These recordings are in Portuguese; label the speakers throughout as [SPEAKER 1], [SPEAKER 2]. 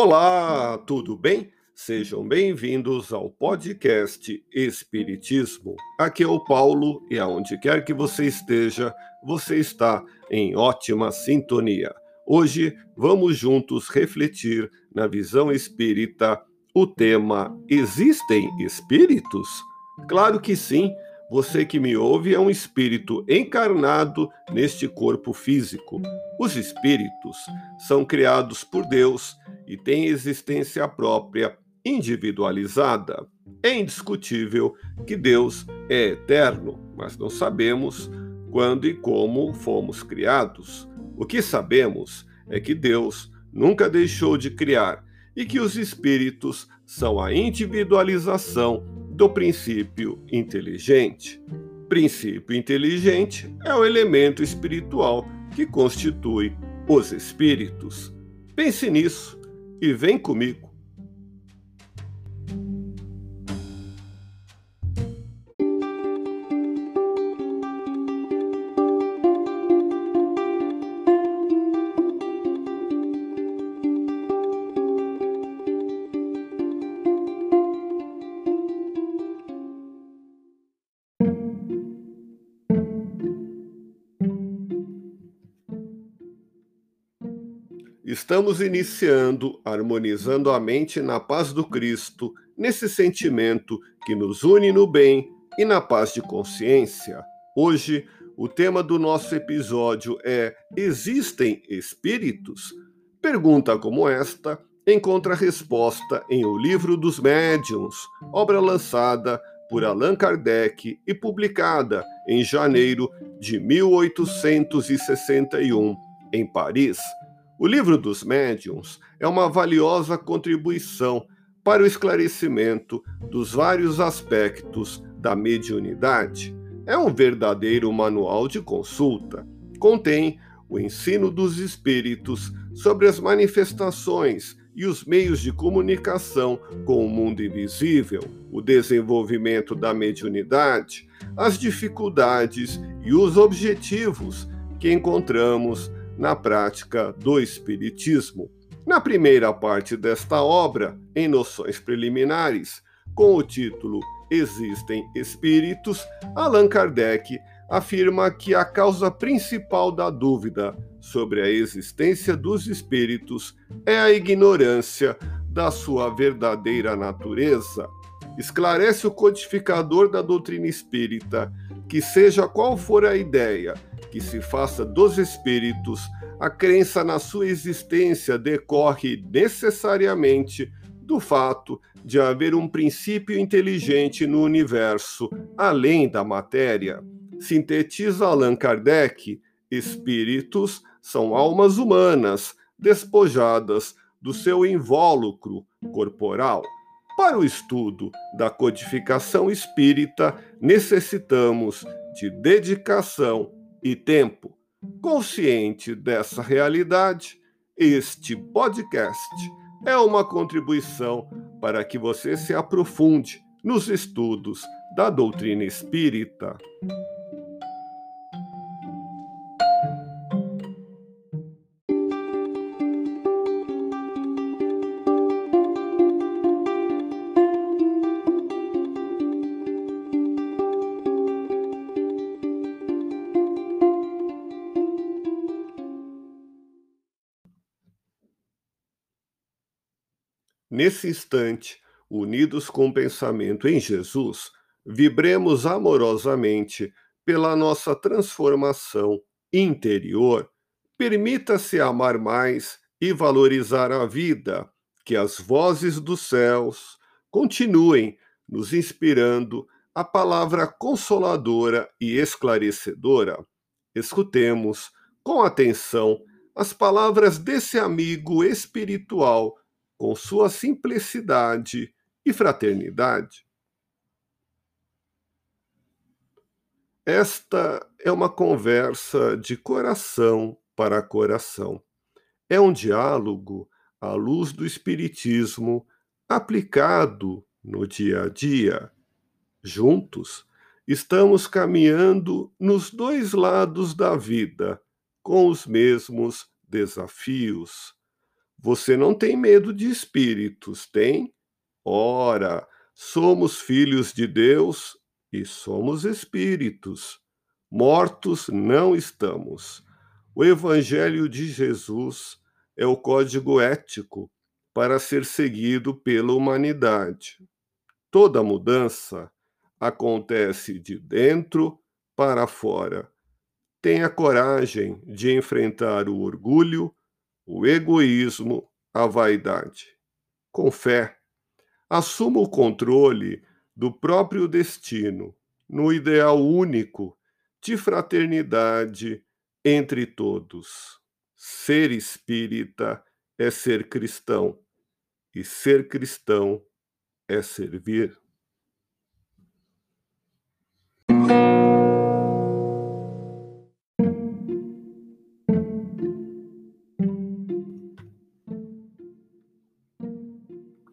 [SPEAKER 1] Olá, tudo bem? Sejam bem-vindos ao podcast Espiritismo. Aqui é o Paulo e aonde quer que você esteja, você está em ótima sintonia. Hoje vamos juntos refletir na visão espírita o tema Existem espíritos? Claro que sim. Você que me ouve é um espírito encarnado neste corpo físico. Os espíritos são criados por Deus e têm existência própria, individualizada. É indiscutível que Deus é eterno, mas não sabemos quando e como fomos criados. O que sabemos é que Deus nunca deixou de criar e que os espíritos são a individualização do princípio inteligente. Princípio inteligente é o elemento espiritual que constitui os espíritos. Pense nisso e vem comigo. Estamos iniciando, harmonizando a mente na paz do Cristo, nesse sentimento que nos une no bem e na paz de consciência. Hoje, o tema do nosso episódio é: Existem espíritos? Pergunta como esta encontra resposta em O Livro dos Médiuns, obra lançada por Allan Kardec e publicada em janeiro de 1861 em Paris. O livro dos médiuns é uma valiosa contribuição para o esclarecimento dos vários aspectos da mediunidade. É um verdadeiro manual de consulta. Contém o ensino dos espíritos sobre as manifestações e os meios de comunicação com o mundo invisível, o desenvolvimento da mediunidade, as dificuldades e os objetivos que encontramos na prática do Espiritismo. Na primeira parte desta obra, em noções preliminares, com o título Existem Espíritos, Allan Kardec afirma que a causa principal da dúvida sobre a existência dos espíritos é a ignorância da sua verdadeira natureza. Esclarece o codificador da doutrina espírita que, seja qual for a ideia que se faça dos espíritos, a crença na sua existência decorre necessariamente do fato de haver um princípio inteligente no universo, além da matéria. Sintetiza Allan Kardec: espíritos são almas humanas despojadas do seu invólucro corporal. Para o estudo da codificação espírita, necessitamos de dedicação e tempo. Consciente dessa realidade, este podcast é uma contribuição para que você se aprofunde nos estudos da doutrina espírita. Nesse instante, unidos com o pensamento em Jesus, vibremos amorosamente pela nossa transformação interior. Permita-se amar mais e valorizar a vida, que as vozes dos céus continuem nos inspirando a palavra consoladora e esclarecedora. Escutemos com atenção as palavras desse amigo espiritual com sua simplicidade e fraternidade. Esta é uma conversa de coração para coração. É um diálogo à luz do Espiritismo aplicado no dia a dia. Juntos, estamos caminhando nos dois lados da vida com os mesmos desafios Você não tem medo de espíritos, tem? Ora, somos filhos de Deus e somos espíritos. Mortos não estamos. O Evangelho de Jesus é o código ético para ser seguido pela humanidade. Toda mudança acontece de dentro para fora. Tenha coragem de enfrentar o orgulho, o egoísmo, a vaidade. Com fé, assuma o controle do próprio destino, no ideal único de fraternidade entre todos. Ser espírita é ser cristão, e ser cristão é servir.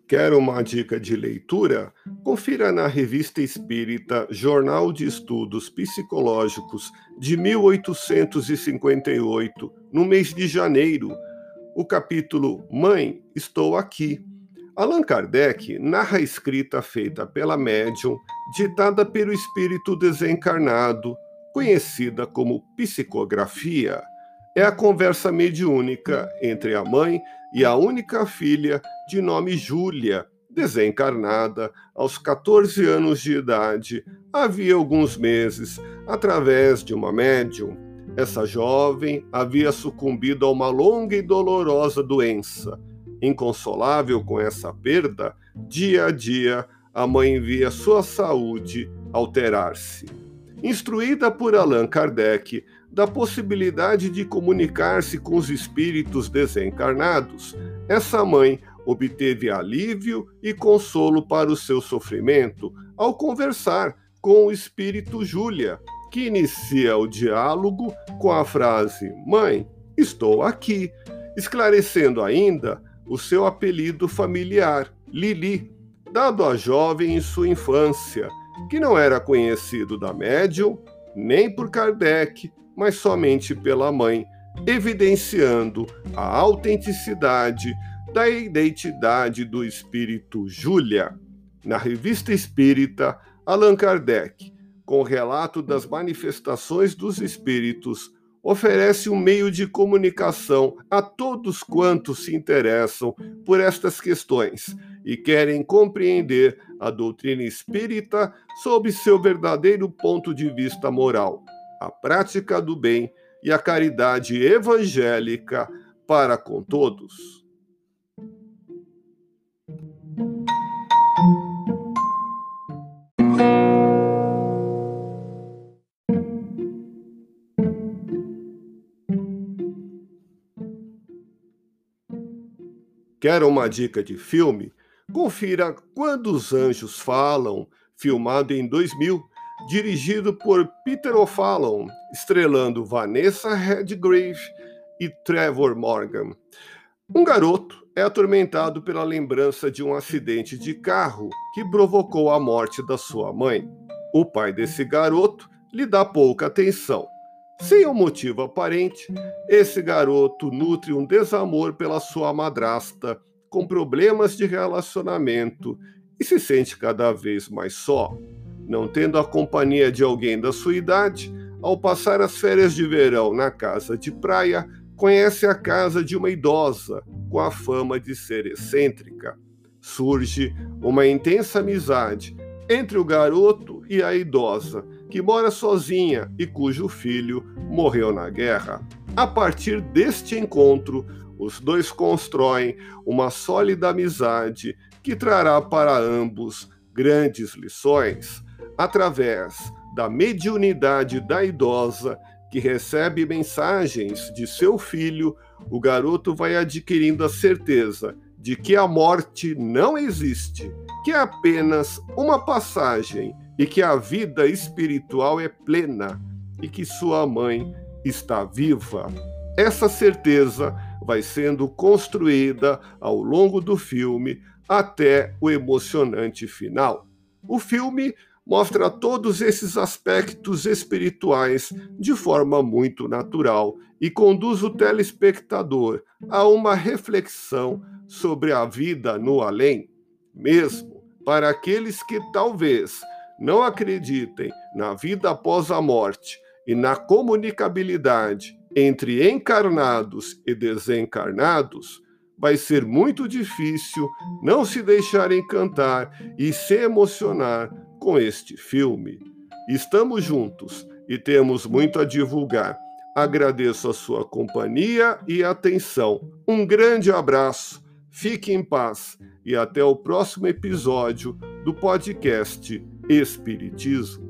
[SPEAKER 1] Quer uma dica de leitura? Confira na Revista Espírita Jornal de Estudos Psicológicos de 1858, no mês de janeiro, o capítulo Mãe, Estou Aqui. Allan Kardec narra a escrita feita pela médium, ditada pelo espírito desencarnado, conhecida como psicografia. É a conversa mediúnica entre a mãe e a única filha de nome Júlia, desencarnada aos 14 anos de idade, havia alguns meses, através de uma médium. Essa jovem havia sucumbido a uma longa e dolorosa doença. Inconsolável com essa perda, dia a dia a mãe via sua saúde alterar-se. Instruída por Allan Kardec da possibilidade de comunicar-se com os espíritos desencarnados, essa mãe obteve alívio e consolo para o seu sofrimento ao conversar com o espírito Júlia, que inicia o diálogo com a frase: Mãe, estou aqui, esclarecendo ainda o seu apelido familiar, Lili, dado à jovem em sua infância, que não era conhecido da médium nem por Kardec, mas somente pela mãe, evidenciando a autenticidade da identidade do espírito Júlia, na Revista Espírita Allan Kardec, com o relato das manifestações dos espíritos, oferece um meio de comunicação a todos quantos se interessam por estas questões e querem compreender a doutrina espírita sob seu verdadeiro ponto de vista moral, a prática do bem e a caridade evangélica para com todos. Quer uma dica de filme? Confira Quando os Anjos Falam, filmado em 2000, dirigido por Peter O'Fallon, estrelando Vanessa Redgrave e Trevor Morgan. Um garoto é atormentado pela lembrança de um acidente de carro que provocou a morte da sua mãe. O pai desse garoto lhe dá pouca atenção sem um motivo aparente, esse garoto nutre um desamor pela sua madrasta, com problemas de relacionamento e se sente cada vez mais só. Não tendo a companhia de alguém da sua idade, ao passar as férias de verão na casa de praia, conhece a casa de uma idosa com a fama de ser excêntrica. Surge uma intensa amizade entre o garoto e a idosa, que mora sozinha e cujo filho morreu na guerra. A partir deste encontro, os dois constroem uma sólida amizade que trará para ambos grandes lições através da mediunidade da idosa que recebe mensagens de seu filho, o garoto vai adquirindo a certeza de que a morte não existe, que é apenas uma passagem e que a vida espiritual é plena e que sua mãe está viva. Essa certeza vai sendo construída ao longo do filme até o emocionante final. O filme mostra todos esses aspectos espirituais de forma muito natural e conduz o telespectador a uma reflexão sobre a vida no além, mesmo para aqueles que talvez não acreditem na vida após a morte e na comunicabilidade entre encarnados e desencarnados, vai ser muito difícil não se deixar encantar e se emocionar com este filme. Estamos juntos e temos muito a divulgar. Agradeço a sua companhia e atenção. Um grande abraço, fique em paz e até o próximo episódio do podcast Espiritismo.